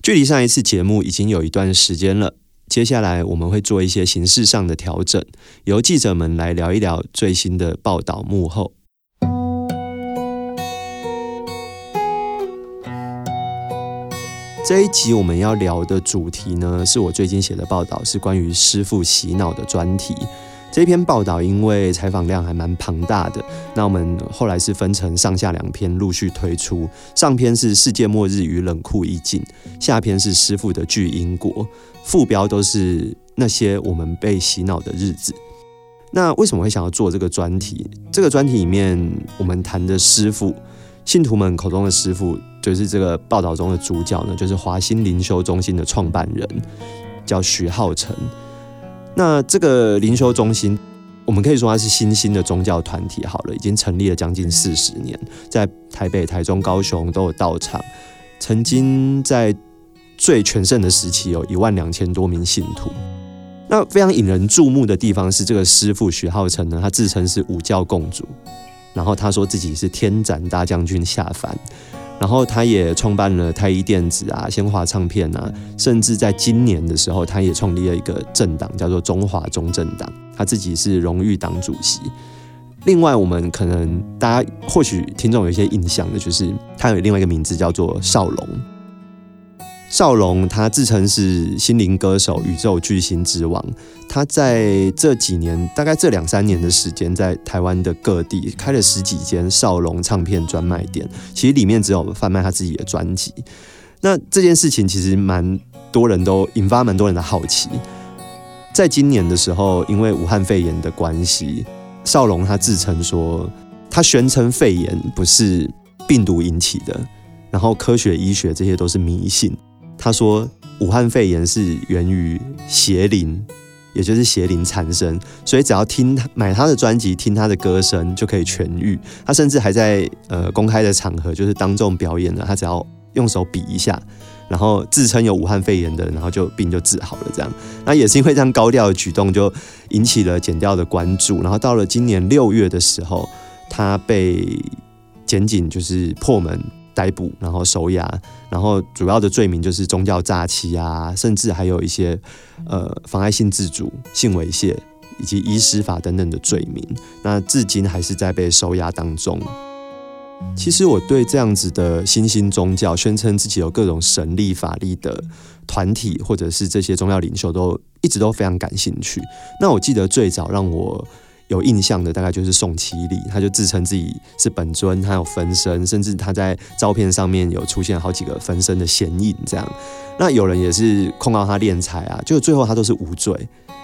距离上一次节目已经有一段时间了，接下来我们会做一些形式上的调整，由记者们来聊一聊最新的报道幕后。这一集我们要聊的主题呢，是我最近写的报道，是关于师父洗脑的专题。这篇报道因为采访量还蛮庞大的，那我们后来是分成上下两篇陆续推出。上篇是世界末日与冷酷意境，下篇是师傅的巨婴国，副标都是那些我们被洗脑的日子。那为什么会想要做这个专题？这个专题里面我们谈的师傅，信徒们口中的师傅。就是这个报道中的主角呢，就是华兴灵修中心的创办人，叫徐浩成。那这个灵修中心，我们可以说它是新兴的宗教团体。好了，已经成立了将近四十年，在台北、台中、高雄都有道场。曾经在最全盛的时期，有一万两千多名信徒。那非常引人注目的地方是，这个师傅许浩成呢，他自称是五教共主，然后他说自己是天斩大将军下凡。然后他也创办了太一电子啊、鲜华唱片啊，甚至在今年的时候，他也创立了一个政党，叫做中华中政党。他自己是荣誉党主席。另外，我们可能大家或许听众有一些印象的，就是他有另外一个名字叫做少龙。少龙他自称是心灵歌手、宇宙巨星之王。他在这几年，大概这两三年的时间，在台湾的各地开了十几间少龙唱片专卖店。其实里面只有贩卖他自己的专辑。那这件事情其实蛮多人都引发蛮多人的好奇。在今年的时候，因为武汉肺炎的关系，少龙他自称说，他宣称肺炎不是病毒引起的，然后科学医学这些都是迷信。他说，武汉肺炎是源于邪灵，也就是邪灵缠身，所以只要听他买他的专辑，听他的歌声就可以痊愈。他甚至还在呃公开的场合，就是当众表演了，他只要用手比一下，然后自称有武汉肺炎的，然后就病就治好了。这样，那也是因为这样高调的举动，就引起了检调的关注。然后到了今年六月的时候，他被检警就是破门。逮捕，然后收押，然后主要的罪名就是宗教诈欺啊，甚至还有一些呃妨碍性自主、性猥亵以及医师法等等的罪名。那至今还是在被收押当中。其实我对这样子的新兴宗教，宣称自己有各种神力法力的团体，或者是这些宗教领袖，都一直都非常感兴趣。那我记得最早让我有印象的大概就是宋七力，他就自称自己是本尊，他有分身，甚至他在照片上面有出现好几个分身的显影，这样。那有人也是控告他敛财啊，就最后他都是无罪，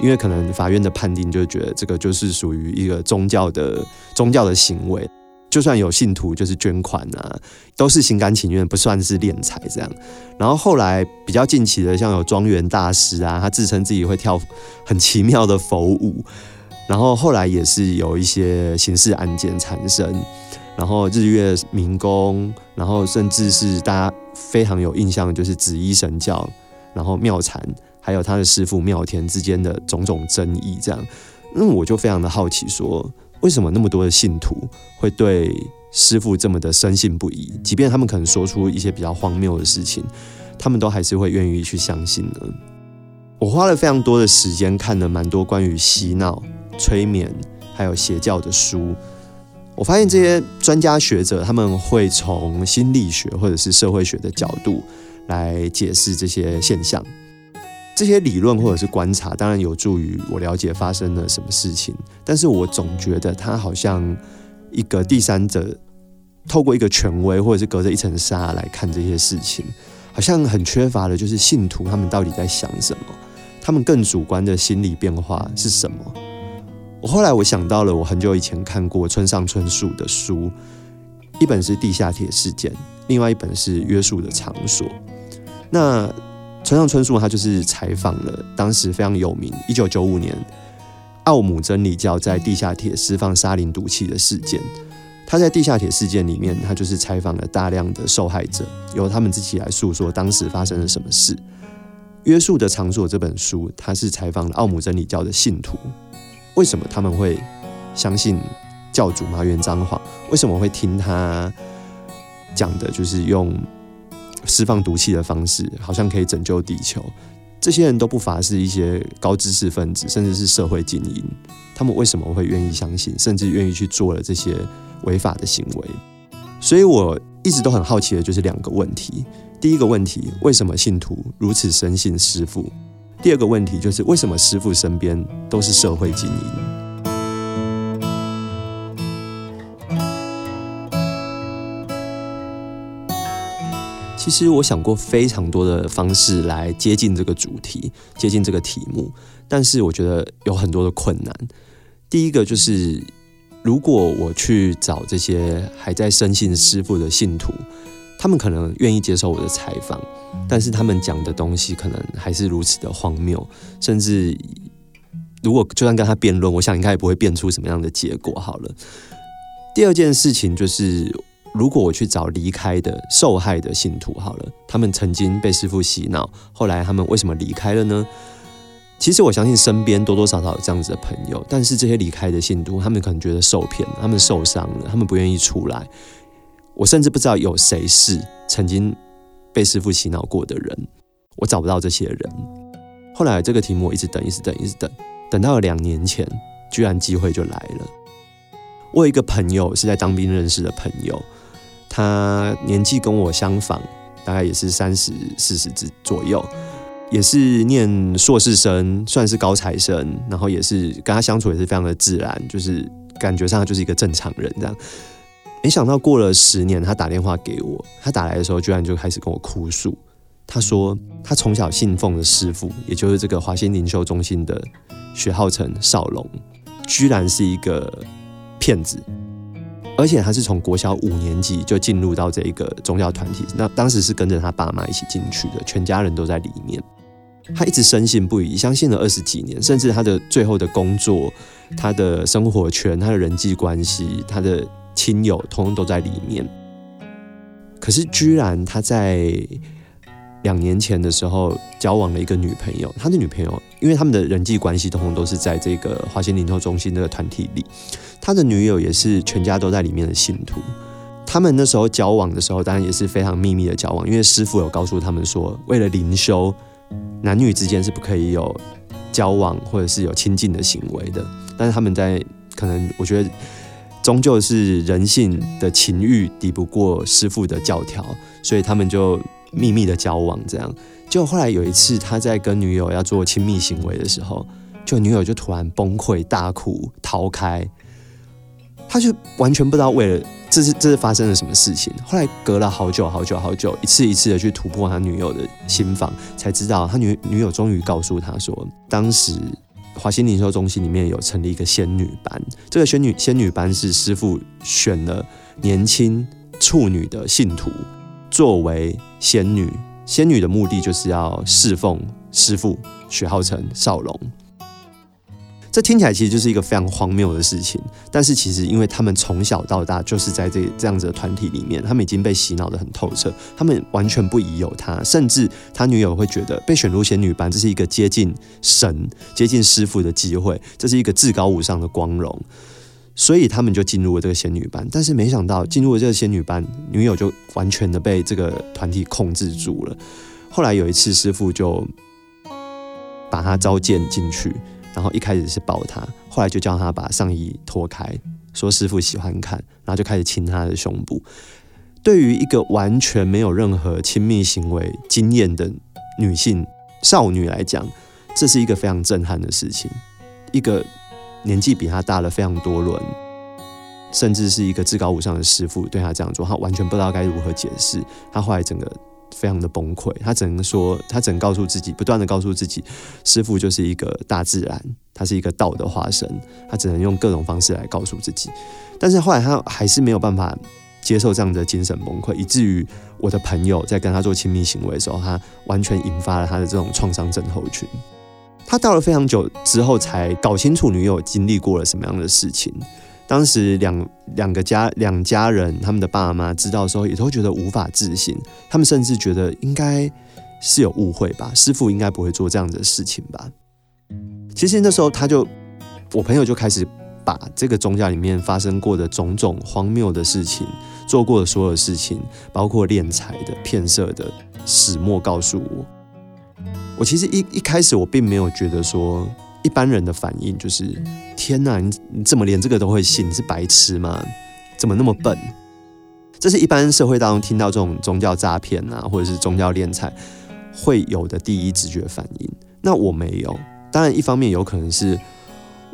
因为可能法院的判定就觉得这个就是属于一个宗教的宗教的行为，就算有信徒就是捐款啊，都是心甘情愿，不算是敛财这样。然后后来比较近期的，像有庄园大师啊，他自称自己会跳很奇妙的佛舞。然后后来也是有一些刑事案件产生，然后日月明宫，然后甚至是大家非常有印象的就是紫衣神教，然后妙禅，还有他的师父妙天之间的种种争议，这样，那我就非常的好奇说，说为什么那么多的信徒会对师父这么的深信不疑，即便他们可能说出一些比较荒谬的事情，他们都还是会愿意去相信呢？我花了非常多的时间看了蛮多关于洗脑。催眠还有邪教的书，我发现这些专家学者他们会从心理学或者是社会学的角度来解释这些现象。这些理论或者是观察，当然有助于我了解发生了什么事情，但是我总觉得他好像一个第三者，透过一个权威或者是隔着一层纱来看这些事情，好像很缺乏的就是信徒他们到底在想什么，他们更主观的心理变化是什么。我后来我想到了，我很久以前看过村上春树的书，一本是《地下铁事件》，另外一本是《约束的场所》。那村上春树他就是采访了当时非常有名，一九九五年奥姆真理教在地下铁释放沙林毒气的事件。他在地下铁事件里面，他就是采访了大量的受害者，由他们自己来诉说当时发生了什么事。约束的场所这本书，他是采访了奥姆真理教的信徒，为什么他们会相信教主麻原彰晃？为什么会听他讲的，就是用释放毒气的方式，好像可以拯救地球？这些人都不乏是一些高知识分子，甚至是社会精英。他们为什么会愿意相信，甚至愿意去做了这些违法的行为？所以我一直都很好奇的就是两个问题：第一个问题，为什么信徒如此深信师父？第二个问题就是为什么师父身边都是社会精英？其实我想过非常多的方式来接近这个主题，接近这个题目，但是我觉得有很多的困难。第一个就是，如果我去找这些还在深信师父的信徒，他们可能愿意接受我的采访，但是他们讲的东西可能还是如此的荒谬，甚至如果就算跟他辩论，我想应该也不会辩出什么样的结果。好了，第二件事情就是。如果我去找离开的受害的信徒，好了，他们曾经被师父洗脑，后来他们为什么离开了呢？其实我相信身边多多少少有这样子的朋友，但是这些离开的信徒，他们可能觉得受骗，他们受伤了，他们不愿意出来。我甚至不知道有谁是曾经被师父洗脑过的人，我找不到这些人。后来这个题目我一直等，一直等，一直等，等到了两年前，居然机会就来了。我有一个朋友是在当兵认识的朋友。他年纪跟我相仿，大概也是三十四十之左右，也是念硕士生，算是高材生。然后也是跟他相处也是非常的自然，就是感觉上就是一个正常人这样。没想到过了十年，他打电话给我，他打来的时候居然就开始跟我哭诉。他说他从小信奉的师父，也就是这个华心灵修中心的许浩成少龙，居然是一个骗子。而且他是从国小五年级就进入到这一个宗教团体，那当时是跟着他爸妈一起进去的，全家人都在里面。他一直深信不疑，相信了二十几年，甚至他的最后的工作、他的生活圈、他的人际关系、他的亲友，通通都在里面。可是，居然他在两年前的时候交往了一个女朋友，他的女朋友，因为他们的人际关系通通都是在这个华仙灵修中心这个团体里。他的女友也是全家都在里面的信徒，他们那时候交往的时候，当然也是非常秘密的交往，因为师傅有告诉他们说，为了灵修，男女之间是不可以有交往或者是有亲近的行为的。但是他们在可能，我觉得终究是人性的情欲抵不过师傅的教条，所以他们就秘密的交往。这样，就后来有一次他在跟女友要做亲密行为的时候，就女友就突然崩溃大哭逃开。他就完全不知道为了这是这是发生了什么事情。后来隔了好久好久好久，一次一次的去突破他女友的心防，才知道他女女友终于告诉他说，当时华西零售中心里面有成立一个仙女班，这个仙女仙女班是师傅选了年轻处女的信徒作为仙女，仙女的目的就是要侍奉师傅许浩成少龙。这听起来其实就是一个非常荒谬的事情，但是其实因为他们从小到大就是在这这样子的团体里面，他们已经被洗脑得很透彻，他们完全不疑有他，甚至他女友会觉得被选入仙女班，这是一个接近神、接近师父的机会，这是一个至高无上的光荣，所以他们就进入了这个仙女班。但是没想到进入了这个仙女班，女友就完全的被这个团体控制住了。后来有一次，师父就把他召见进去。然后一开始是抱他，后来就叫他把上衣脱开，说师傅喜欢看，然后就开始亲他的胸部。对于一个完全没有任何亲密行为经验的女性少女来讲，这是一个非常震撼的事情。一个年纪比她大了非常多轮，甚至是一个至高无上的师傅对她这样做，她完全不知道该如何解释。她后来整个。非常的崩溃，他只能说，他只能告诉自己，不断的告诉自己，师傅就是一个大自然，他是一个道的化身，他只能用各种方式来告诉自己。但是后来他还是没有办法接受这样的精神崩溃，以至于我的朋友在跟他做亲密行为的时候，他完全引发了他的这种创伤症候群。他到了非常久之后，才搞清楚女友经历过了什么样的事情。当时两两个家两家人，他们的爸妈知道的时候，也都觉得无法置信。他们甚至觉得应该是有误会吧，师傅应该不会做这样的事情吧。其实那时候，他就我朋友就开始把这个宗教里面发生过的种种荒谬的事情，做过的所有事情，包括敛财的、骗色的始末，告诉我。我其实一一开始我并没有觉得说。一般人的反应就是：天哪，你你怎么连这个都会信？你是白痴吗？怎么那么笨？这是一般社会当中听到这种宗教诈骗啊，或者是宗教敛财会有的第一直觉反应。那我没有。当然，一方面有可能是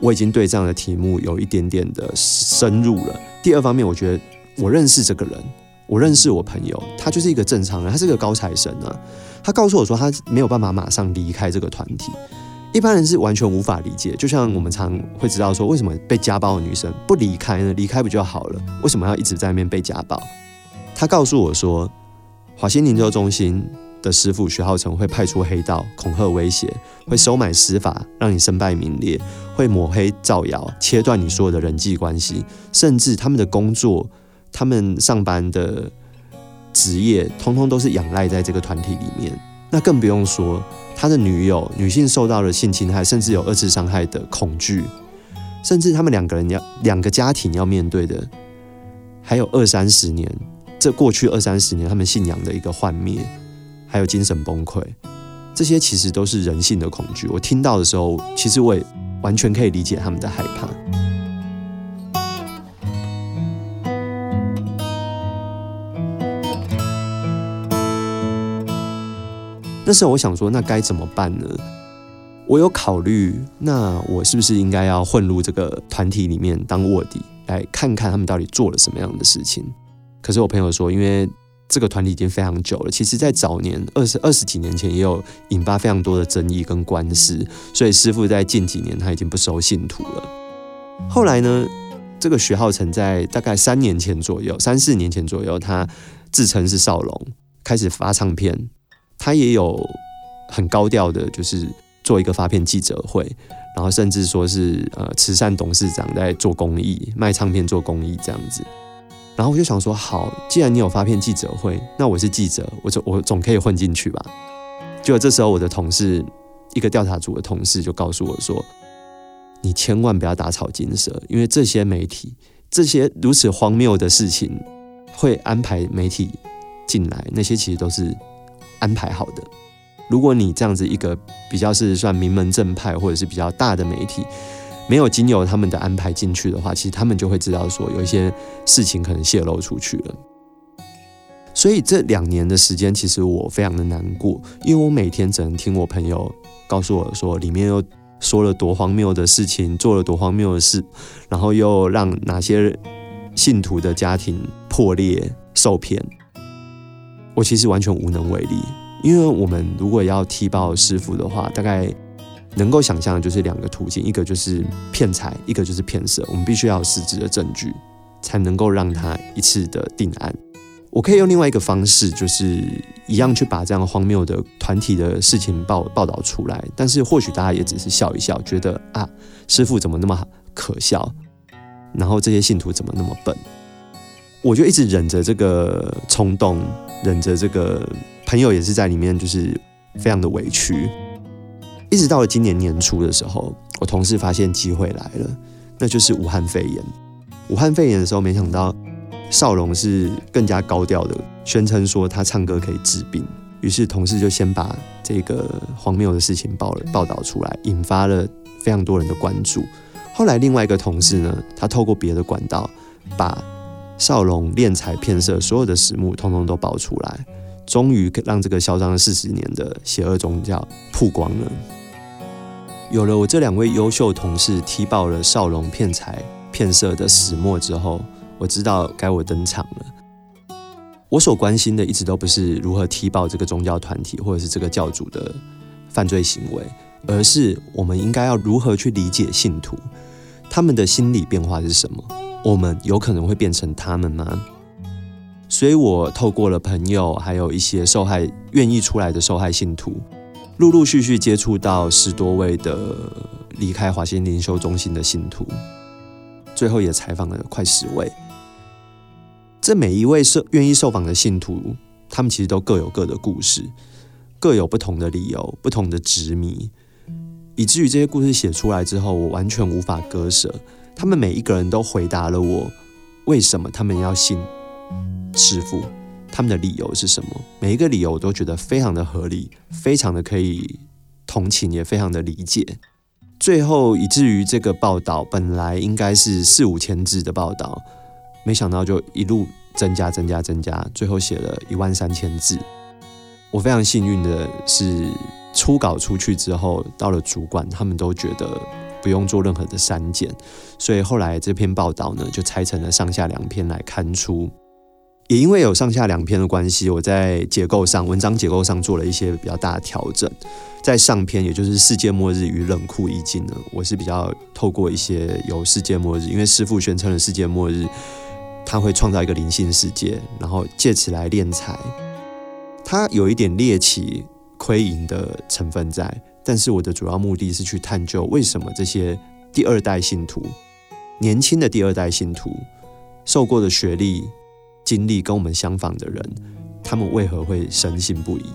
我已经对这样的题目有一点点的深入了。第二方面，我觉得我认识这个人，我认识我朋友，他就是一个正常人，他是个高材生啊。他告诉我说，他没有办法马上离开这个团体。一般人是完全无法理解，就像我们常会知道说，为什么被家暴的女生不离开呢？离开不就好了？为什么要一直在那边被家暴？他告诉我说，华心灵修中心的师傅徐浩成会派出黑道恐吓威胁，会收买施法让你身败名裂，会抹黑造谣，切断你所有的人际关系，甚至他们的工作、他们上班的职业，通通都是仰赖在这个团体里面。那更不用说。他的女友女性受到了性侵害，甚至有二次伤害的恐惧，甚至他们两个人要两个家庭要面对的，还有二三十年，这过去二三十年他们信仰的一个幻灭，还有精神崩溃，这些其实都是人性的恐惧。我听到的时候，其实我也完全可以理解他们的害怕。那时候我想说，那该怎么办呢？我有考虑，那我是不是应该要混入这个团体里面当卧底，来看看他们到底做了什么样的事情？可是我朋友说，因为这个团体已经非常久了，其实在早年二十二十几年前也有引发非常多的争议跟官司，所以师傅在近几年他已经不收信徒了。后来呢，这个徐浩成在大概三年前左右，三四年前左右，他自称是少龙，开始发唱片。他也有很高调的，就是做一个发片记者会，然后甚至说是呃慈善董事长在做公益，卖唱片做公益这样子。然后我就想说，好，既然你有发片记者会，那我是记者，我总我总可以混进去吧。就这时候，我的同事，一个调查组的同事就告诉我说，你千万不要打草惊蛇，因为这些媒体这些如此荒谬的事情会安排媒体进来，那些其实都是。安排好的。如果你这样子一个比较是算名门正派或者是比较大的媒体，没有经由他们的安排进去的话，其实他们就会知道说有一些事情可能泄露出去了。所以这两年的时间，其实我非常的难过，因为我每天只能听我朋友告诉我说，里面又说了多荒谬的事情，做了多荒谬的事，然后又让哪些信徒的家庭破裂受骗。我其实完全无能为力，因为我们如果要踢爆师父的话，大概能够想象的就是两个途径，一个就是骗财，一个就是骗色。我们必须要有实质的证据，才能够让他一次的定案。我可以用另外一个方式，就是一样去把这样荒谬的团体的事情报报道出来，但是或许大家也只是笑一笑，觉得啊，师父怎么那么可笑，然后这些信徒怎么那么笨。我就一直忍着这个冲动，忍着这个朋友也是在里面，就是非常的委屈。一直到了今年年初的时候，我同事发现机会来了，那就是武汉肺炎。武汉肺炎的时候，没想到少龙是更加高调的宣称说他唱歌可以治病，于是同事就先把这个荒谬的事情报了报道出来，引发了非常多人的关注。后来另外一个同事呢，他透过别的管道把少龙敛财骗色，所有的始末通通都爆出来，终于让这个嚣张了四十年的邪恶宗教曝光了。有了我这两位优秀同事踢爆了少龙骗财骗色的始末之后，我知道该我登场了。我所关心的一直都不是如何踢爆这个宗教团体或者是这个教主的犯罪行为，而是我们应该要如何去理解信徒，他们的心理变化是什么。我们有可能会变成他们吗？所以我透过了朋友，还有一些受害愿意出来的受害信徒，陆陆续续接触到十多位的离开华新灵修中心的信徒，最后也采访了快十位。这每一位受愿意受访的信徒，他们其实都各有各的故事，各有不同的理由，不同的执迷，以至于这些故事写出来之后，我完全无法割舍。他们每一个人都回答了我，为什么他们要信师父，他们的理由是什么？每一个理由我都觉得非常的合理，非常的可以同情，也非常的理解。最后以至于这个报道本来应该是四五千字的报道，没想到就一路增加、增加、增加，最后写了一万三千字。我非常幸运的是，初稿出去之后，到了主管，他们都觉得。不用做任何的删减，所以后来这篇报道呢，就拆成了上下两篇来刊出。也因为有上下两篇的关系，我在结构上、文章结构上做了一些比较大的调整。在上篇，也就是世界末日与冷酷意境呢，我是比较透过一些有世界末日，因为师父宣称了世界末日，他会创造一个灵性世界，然后借此来敛财。他有一点猎奇、亏盈的成分在。但是我的主要目的是去探究，为什么这些第二代信徒、年轻的第二代信徒、受过的学历、经历跟我们相仿的人，他们为何会深信不疑？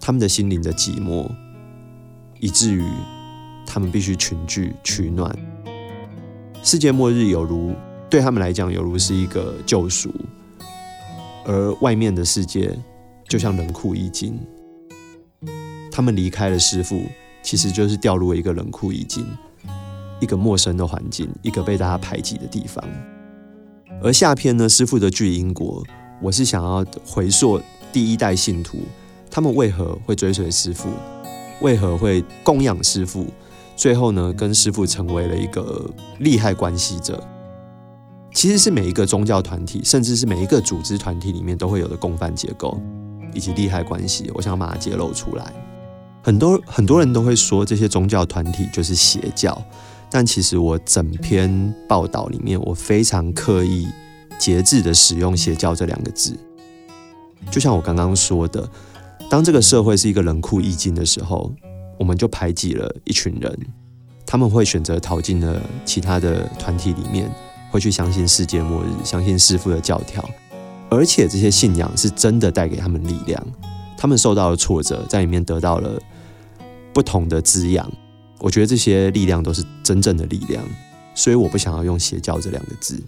他们的心灵的寂寞，以至于他们必须群聚取暖。世界末日有如对他们来讲，有如是一个救赎，而外面的世界就像冷酷一境。他们离开了师父，其实就是掉入了一个冷酷已经，一个陌生的环境，一个被大家排挤的地方。而下篇呢，师父的巨婴国，我是想要回溯第一代信徒，他们为何会追随师父，为何会供养师父，最后呢，跟师父成为了一个利害关系者。其实是每一个宗教团体，甚至是每一个组织团体里面都会有的共犯结构以及利害关系，我想把它揭露出来。很多很多人都会说这些宗教团体就是邪教，但其实我整篇报道里面，我非常刻意节制的使用“邪教”这两个字。就像我刚刚说的，当这个社会是一个冷酷意境的时候，我们就排挤了一群人，他们会选择逃进了其他的团体里面，会去相信世界末日，相信师父的教条，而且这些信仰是真的带给他们力量。他们受到了挫折，在里面得到了不同的滋养。我觉得这些力量都是真正的力量，所以我不想要用邪教这两个字。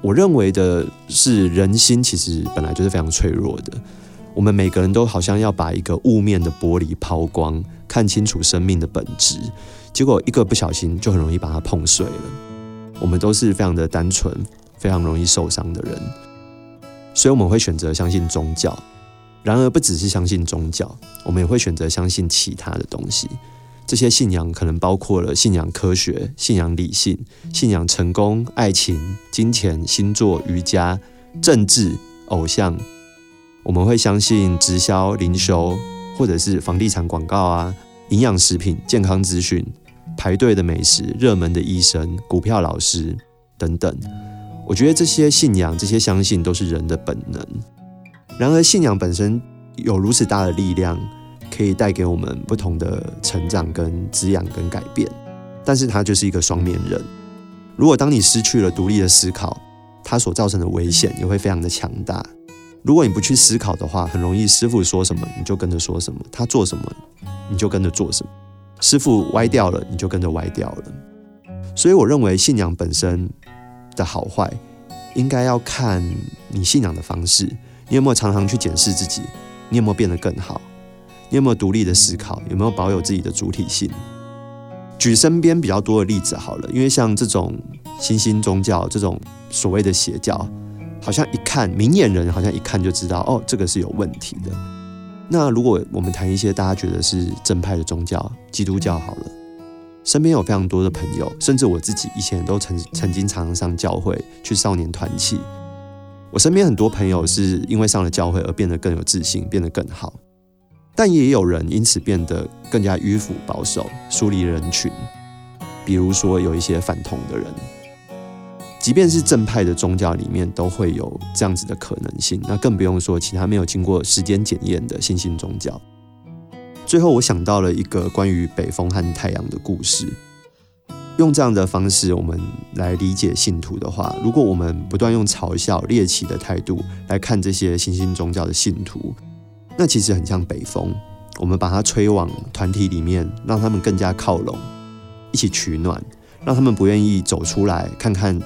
我认为的是，人心其实本来就是非常脆弱的。我们每个人都好像要把一个雾面的玻璃抛光，看清楚生命的本质，结果一个不小心就很容易把它碰碎了。我们都是非常的单纯，非常容易受伤的人，所以我们会选择相信宗教。然而，不只是相信宗教，我们也会选择相信其他的东西。这些信仰可能包括了信仰科学、信仰理性、信仰成功、爱情、金钱、星座、瑜伽、政治、偶像。我们会相信直销、零售，或者是房地产广告啊、营养食品、健康资讯、排队的美食、热门的医生、股票老师等等。我觉得这些信仰、这些相信都是人的本能。然而，信仰本身有如此大的力量，可以带给我们不同的成长、跟滋养、跟改变。但是，它就是一个双面人。如果当你失去了独立的思考，它所造成的危险也会非常的强大。如果你不去思考的话，很容易师傅说什么你就跟着说什么，他做什么你就跟着做什么。师傅歪掉了，你就跟着歪掉了。所以，我认为信仰本身的好坏，应该要看你信仰的方式。你有没有常常去检视自己？你有没有变得更好？你有没有独立的思考？有没有保有自己的主体性？举身边比较多的例子好了，因为像这种新兴宗教，这种所谓的邪教，好像一看明眼人好像一看就知道，哦，这个是有问题的。那如果我们谈一些大家觉得是正派的宗教，基督教好了，身边有非常多的朋友，甚至我自己以前都曾曾经常常上教会去少年团契。我身边很多朋友是因为上了教会而变得更有自信，变得更好，但也有人因此变得更加迂腐保守，疏离人群。比如说有一些反同的人，即便是正派的宗教里面，都会有这样子的可能性。那更不用说其他没有经过时间检验的新兴宗教。最后，我想到了一个关于北风和太阳的故事。用这样的方式，我们来理解信徒的话，如果我们不断用嘲笑、猎奇的态度来看这些新兴宗教的信徒，那其实很像北风。我们把它吹往团体里面，让他们更加靠拢，一起取暖，让他们不愿意走出来看看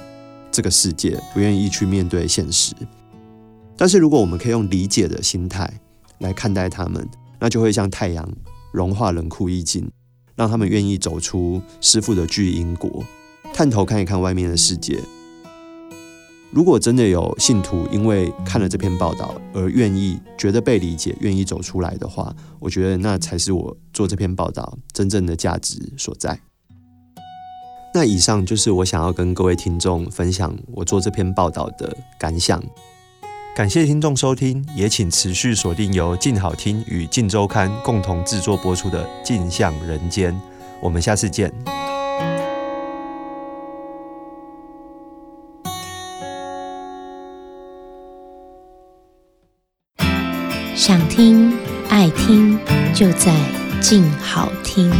这个世界，不愿意去面对现实。但是，如果我们可以用理解的心态来看待他们，那就会像太阳融化冷酷意境。让他们愿意走出师傅的巨婴国，探头看一看外面的世界。如果真的有信徒因为看了这篇报道而愿意觉得被理解，愿意走出来的话，我觉得那才是我做这篇报道真正的价值所在。那以上就是我想要跟各位听众分享我做这篇报道的感想。感谢听众收听，也请持续锁定由静好听与静周刊共同制作播出的《镜像人间》，我们下次见。想听爱听，就在静好听。